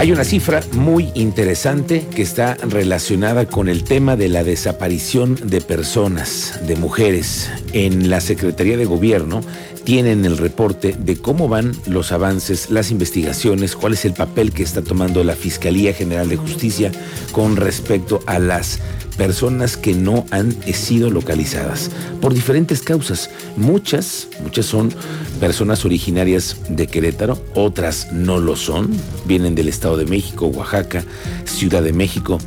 Hay una cifra muy interesante que está relacionada con el tema de la desaparición de personas, de mujeres. En la Secretaría de Gobierno tienen el reporte de cómo van los avances, las investigaciones, cuál es el papel que está tomando la Fiscalía General de Justicia con respecto a las personas que no han sido localizadas por diferentes causas. Muchas, muchas son personas originarias de Querétaro, otras no lo son, vienen del Estado de México, Oaxaca, Ciudad de México.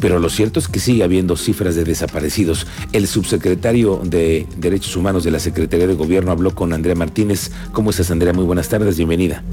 Pero lo cierto es que sigue habiendo cifras de desaparecidos. El subsecretario de Derechos Humanos de la Secretaría de Gobierno habló con Andrea Martínez. ¿Cómo estás, Andrea? Muy buenas tardes, bienvenida.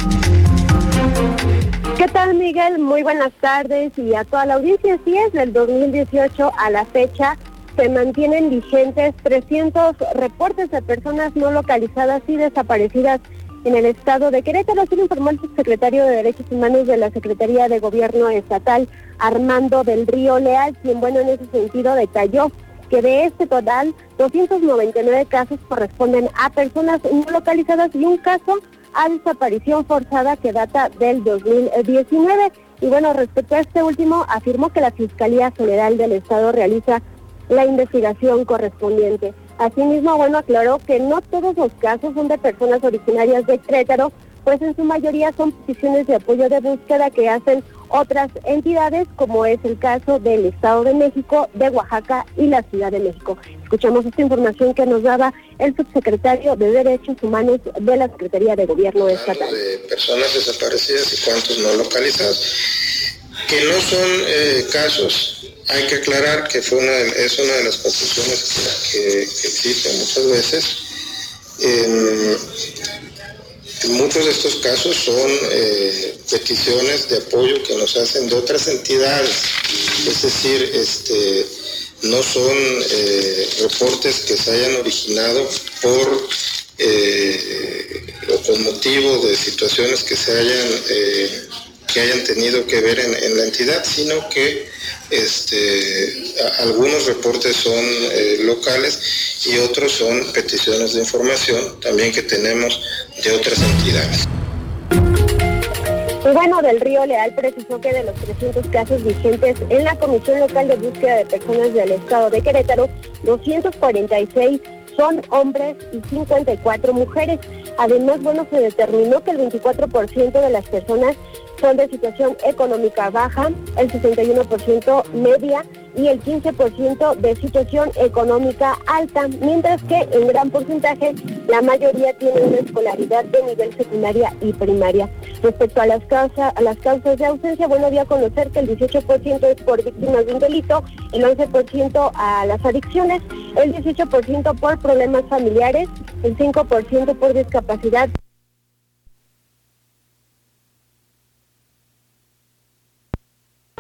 ¿Qué tal, Miguel? Muy buenas tardes y a toda la audiencia. Sí, es del 2018 a la fecha se mantienen vigentes 300 reportes de personas no localizadas y desaparecidas en el estado de Querétaro. Así lo informó el subsecretario de Derechos Humanos de la Secretaría de Gobierno Estatal, Armando del Río Leal, quien, bueno, en ese sentido detalló que de este total, 299 casos corresponden a personas no localizadas y un caso a desaparición forzada que data del 2019. Y bueno, respecto a este último, afirmó que la Fiscalía General del Estado realiza la investigación correspondiente. Asimismo, bueno, aclaró que no todos los casos son de personas originarias de Querétaro, pues en su mayoría son peticiones de apoyo de búsqueda que hacen otras entidades, como es el caso del Estado de México, de Oaxaca y la Ciudad de México. Escuchamos esta información que nos daba el subsecretario de Derechos Humanos de la Secretaría de Gobierno Estatal. De personas desaparecidas y cuántos no localizados, que no son eh, casos hay que aclarar que fue una es una de las confusiones que, existen muchas veces. Muchos de estos casos son eh, peticiones de apoyo que nos hacen de otras entidades, es decir, este, no son eh, reportes que se hayan originado por eh, o con motivo de situaciones que se hayan que hayan tenido que ver en la entidad, sino que este, algunos reportes son eh, locales y otros son peticiones de información también que tenemos de otras entidades. Bueno, del Río Leal precisó que de los 300 casos vigentes en la Comisión Local de Búsqueda de Personas del Estado de Querétaro, 246 son hombres y 54 mujeres. Además, bueno, se determinó que el 24% de las personas son de situación económica baja, el 61% media y el 15% de situación económica alta, mientras que en gran porcentaje la mayoría tiene una escolaridad de nivel secundaria y primaria. Respecto a las, causas, a las causas de ausencia, bueno, voy a conocer que el 18% es por víctimas de un delito, el 11% a las adicciones, el 18% por problemas familiares, el 5% por discapacidad.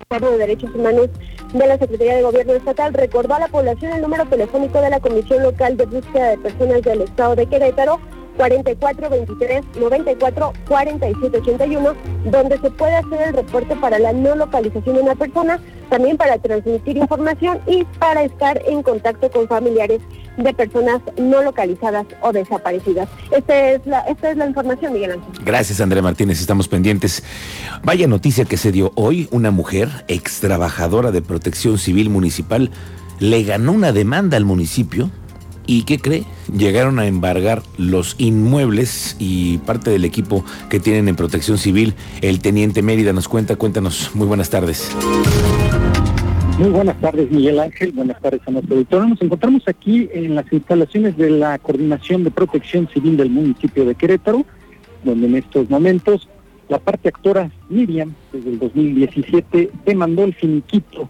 De Derechos Humanos de la Secretaría de Gobierno Estatal recordó a la población el número telefónico de la Comisión Local de Búsqueda de Personas del Estado de Querétaro 44 23 94 47 81, donde se puede hacer el reporte para la no localización de una persona, también para transmitir información y para estar en contacto con familiares de personas no localizadas o desaparecidas. Esta es la, esta es la información, Miguel Ángel. Gracias, Andrea Martínez. Estamos pendientes. Vaya noticia que se dio hoy. Una mujer, ex trabajadora de protección civil municipal, le ganó una demanda al municipio ¿Y qué cree? Llegaron a embargar los inmuebles y parte del equipo que tienen en protección civil. El teniente Mérida nos cuenta, cuéntanos. Muy buenas tardes. Muy buenas tardes, Miguel Ángel. Buenas tardes a nuestro auditor. Nos encontramos aquí en las instalaciones de la Coordinación de Protección Civil del municipio de Querétaro, donde en estos momentos la parte actora Miriam, desde el 2017, demandó el finiquito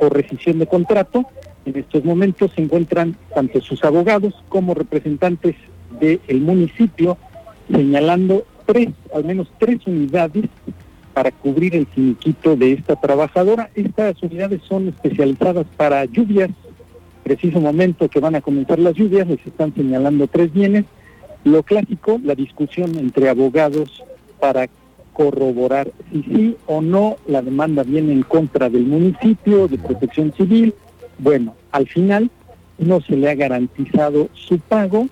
por rescisión de contrato en estos momentos se encuentran tanto sus abogados como representantes del municipio señalando tres, al menos tres unidades para cubrir el finiquito de esta trabajadora. Estas unidades son especializadas para lluvias. Preciso momento que van a comenzar las lluvias, les están señalando tres bienes. Lo clásico, la discusión entre abogados para corroborar si sí o no la demanda viene en contra del municipio, de protección civil. Bueno, al final no se le ha garantizado su pago,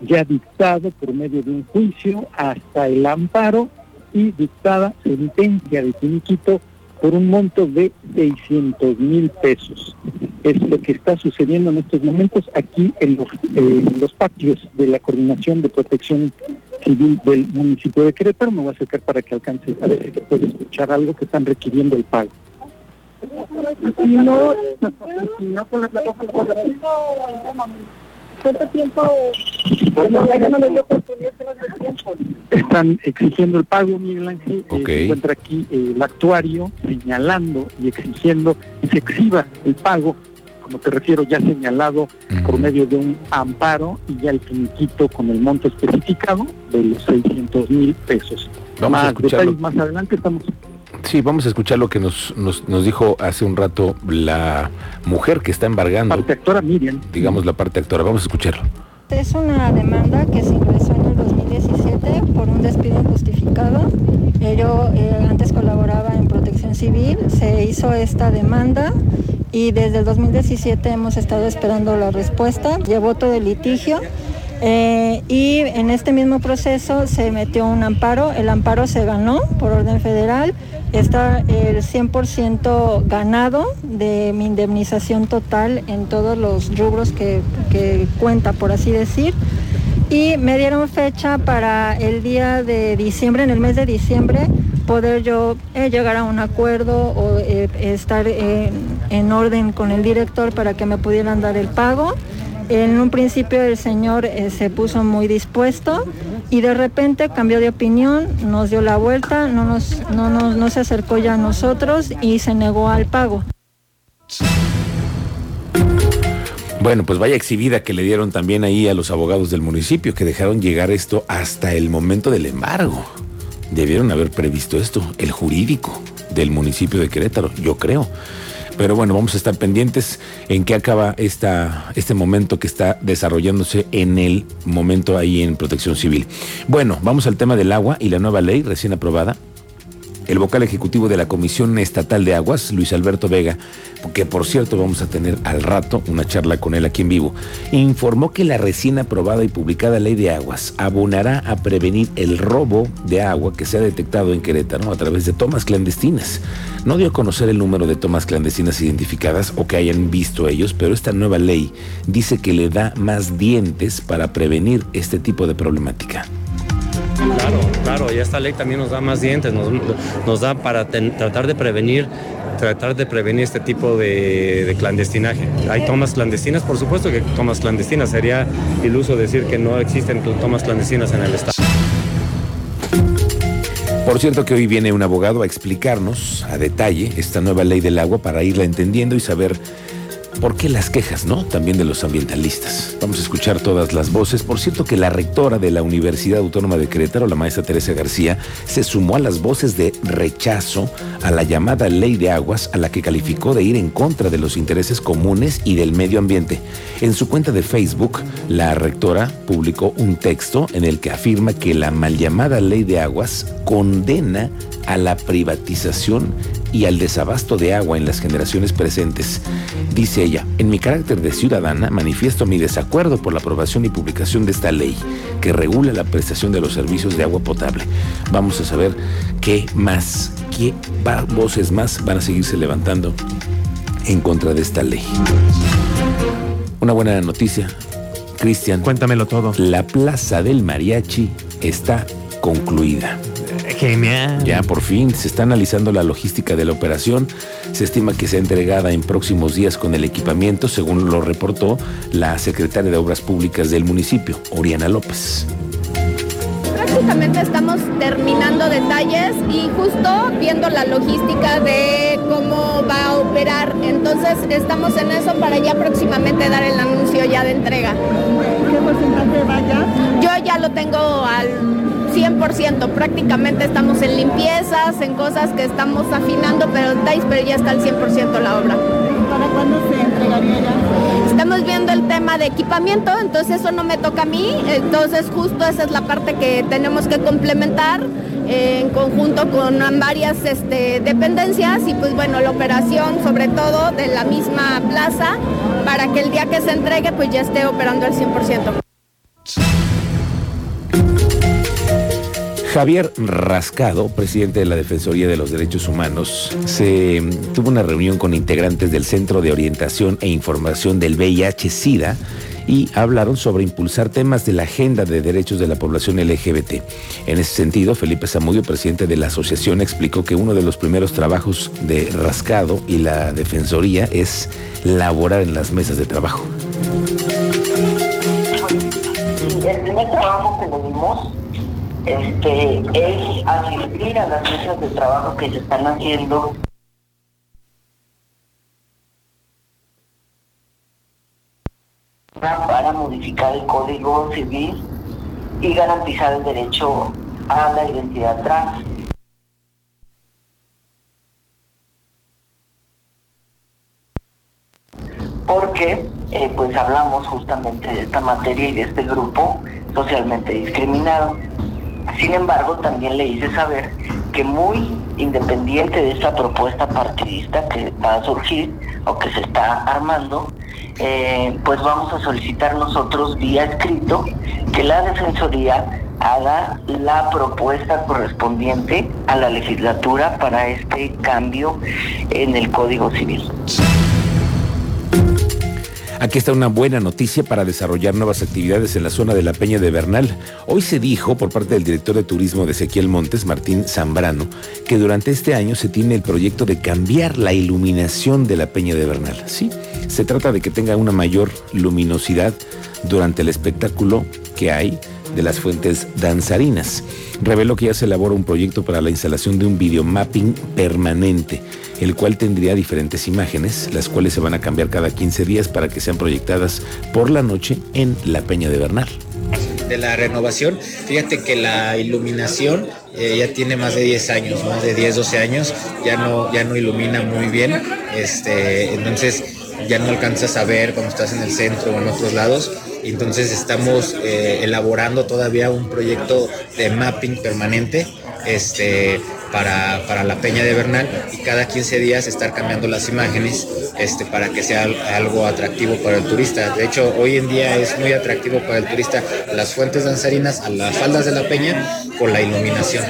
ya dictado por medio de un juicio hasta el amparo y dictada sentencia de finiquito por un monto de 600 mil pesos. Es lo que está sucediendo en estos momentos aquí en los, eh, los patios de la Coordinación de Protección Civil del municipio de Querétaro. Me voy a acercar para que alcance a ver si puede escuchar algo que están requiriendo el pago. no, no ¿Cuánto tiempo? Están exigiendo el pago, Miguel Ángel. Eh, se encuentra aquí eh, el actuario señalando y exigiendo que se exhiba el pago, como te refiero, ya señalado por medio de un amparo y ya el finiquito con el monto especificado de los 600 mil pesos. Vamos más detalles más adelante estamos Sí, vamos a escuchar lo que nos, nos, nos, dijo hace un rato la mujer que está embargando. Parte actora Miriam. Digamos la parte actora. Vamos a escucharlo. Es una demanda que se ingresó en el 2017 por un despido injustificado. Yo eh, antes colaboraba en protección civil, se hizo esta demanda y desde el 2017 hemos estado esperando la respuesta. Llevó todo el litigio. Eh, y en este mismo proceso se metió un amparo, el amparo se ganó por orden federal, está el 100% ganado de mi indemnización total en todos los rubros que, cuenta, por así decir. Y me dieron fecha para el día de diciembre, en el mes de diciembre, poder yo eh, llegar a un acuerdo o eh, estar en orden con el director para que me pudieran dar el pago. En un principio el señor eh, se puso muy dispuesto y de repente cambió de opinión, nos dio la vuelta, no, nos, no, no se acercó ya a nosotros y se negó al pago. Bueno, pues vaya exhibida que le dieron también ahí a los abogados del municipio que dejaron llegar esto hasta el momento del embargo. Debieron haber previsto esto, el jurídico del municipio de Querétaro, yo creo. Pero bueno, vamos a estar pendientes en qué acaba esta, este momento que está desarrollándose en el momento ahí en protección civil. Bueno, vamos al tema del agua y la nueva ley recién aprobada el vocal ejecutivo de la Comisión Estatal de Aguas, Luis Alberto Vega, que por cierto vamos a tener al rato una charla con él aquí en vivo, informó que la recién aprobada y publicada ley de aguas abonará a prevenir el robo de agua que se ha detectado en Querétaro a través de tomas clandestinas. No dio a conocer el número de tomas clandestinas identificadas o que hayan visto ellos, pero esta nueva ley dice que le da más dientes para prevenir este tipo de problemática. Claro, claro, y esta ley también nos da más dientes, nos, da para tratar de prevenir tratar de prevenir este tipo de, clandestinaje. Hay tomas clandestinas, por supuesto que tomas clandestinas. Sería iluso decir que no existen tomas clandestinas en el Estado. Por cierto que hoy viene un abogado a explicarnos a detalle esta nueva ley del agua para irla entendiendo y saber ¿Por qué las quejas, no? También de los ambientalistas. Vamos a escuchar todas las voces. Por cierto que la rectora de la Universidad Autónoma de Querétaro, la maestra Teresa García, se sumó a las voces de rechazo a la llamada ley de aguas, a la que calificó de ir en contra de los intereses comunes y del medio ambiente. En su cuenta de Facebook, la rectora publicó un texto en el que afirma que la mal llamada ley de aguas condena a la privatización y al desabasto de agua en las generaciones presentes. Dice ella, en mi carácter de ciudadana manifiesto mi desacuerdo por la aprobación y publicación de esta ley que regula la prestación de los servicios de agua potable. Vamos a saber qué más, qué voces más van a seguirse levantando en contra de esta ley. Una buena noticia, Cristian. Cuéntamelo todo. La plaza del mariachi está concluida. Genial. Ya por fin se está analizando la logística de la operación. Se estima que sea entregada en próximos días con el equipamiento, según lo reportó la secretaria de Obras Públicas del municipio, Oriana López prácticamente estamos terminando detalles y justo viendo la logística de cómo va a operar. Entonces estamos en eso para ya próximamente dar el anuncio ya de entrega. ¿Qué porcentaje vaya? Yo ya lo tengo al 100%. Prácticamente estamos en limpiezas, en cosas que estamos afinando, pero pero ya está al 100% la obra. ¿Para cuándo se entregaría ya? Estamos viendo el tema de equipamiento, entonces eso no me toca a mí, entonces justo esa es la parte que tenemos que complementar en conjunto con varias este, dependencias y pues bueno, la operación sobre todo de la misma plaza para que el día que se entregue pues ya esté operando al 100%. Javier Rascado, presidente de la Defensoría de los Derechos Humanos, se mm, tuvo una reunión con integrantes del Centro de Orientación e Información del VIH-Sida y hablaron sobre impulsar temas de la agenda de derechos de la población LGBT. En ese sentido, Felipe Zamudio, presidente de la asociación, explicó que uno de los primeros trabajos de Rascado y la Defensoría es laborar en las mesas de trabajo. El primer trabajo que le este, es asistir a las mesas de trabajo que se están haciendo para modificar el código civil y garantizar el derecho a la identidad trans. Porque eh, pues hablamos justamente de esta materia y de este grupo socialmente discriminado. Sin embargo, también le hice saber que muy independiente de esta propuesta partidista que va a surgir o que se está armando, eh, pues vamos a solicitar nosotros vía escrito que la Defensoría haga la propuesta correspondiente a la legislatura para este cambio en el Código Civil. Aquí está una buena noticia para desarrollar nuevas actividades en la zona de la Peña de Bernal. Hoy se dijo por parte del director de turismo de Ezequiel Montes, Martín Zambrano, que durante este año se tiene el proyecto de cambiar la iluminación de la Peña de Bernal. Sí, se trata de que tenga una mayor luminosidad durante el espectáculo que hay de las fuentes danzarinas. Reveló que ya se elabora un proyecto para la instalación de un videomapping permanente el cual tendría diferentes imágenes, las cuales se van a cambiar cada 15 días para que sean proyectadas por la noche en la Peña de Bernal de la renovación. Fíjate que la iluminación eh, ya tiene más de 10 años, más de 10, 12 años, ya no, ya no ilumina muy bien, este, entonces ya no alcanzas a ver cuando estás en el centro o en otros lados. Entonces estamos eh, elaborando todavía un proyecto de mapping permanente este, para, para, la Peña de Bernal y cada 15 días estar cambiando las imágenes este, para que sea algo atractivo para el turista. De hecho, hoy en día es muy atractivo para el turista las fuentes danzarinas a las faldas de la Peña por la iluminación.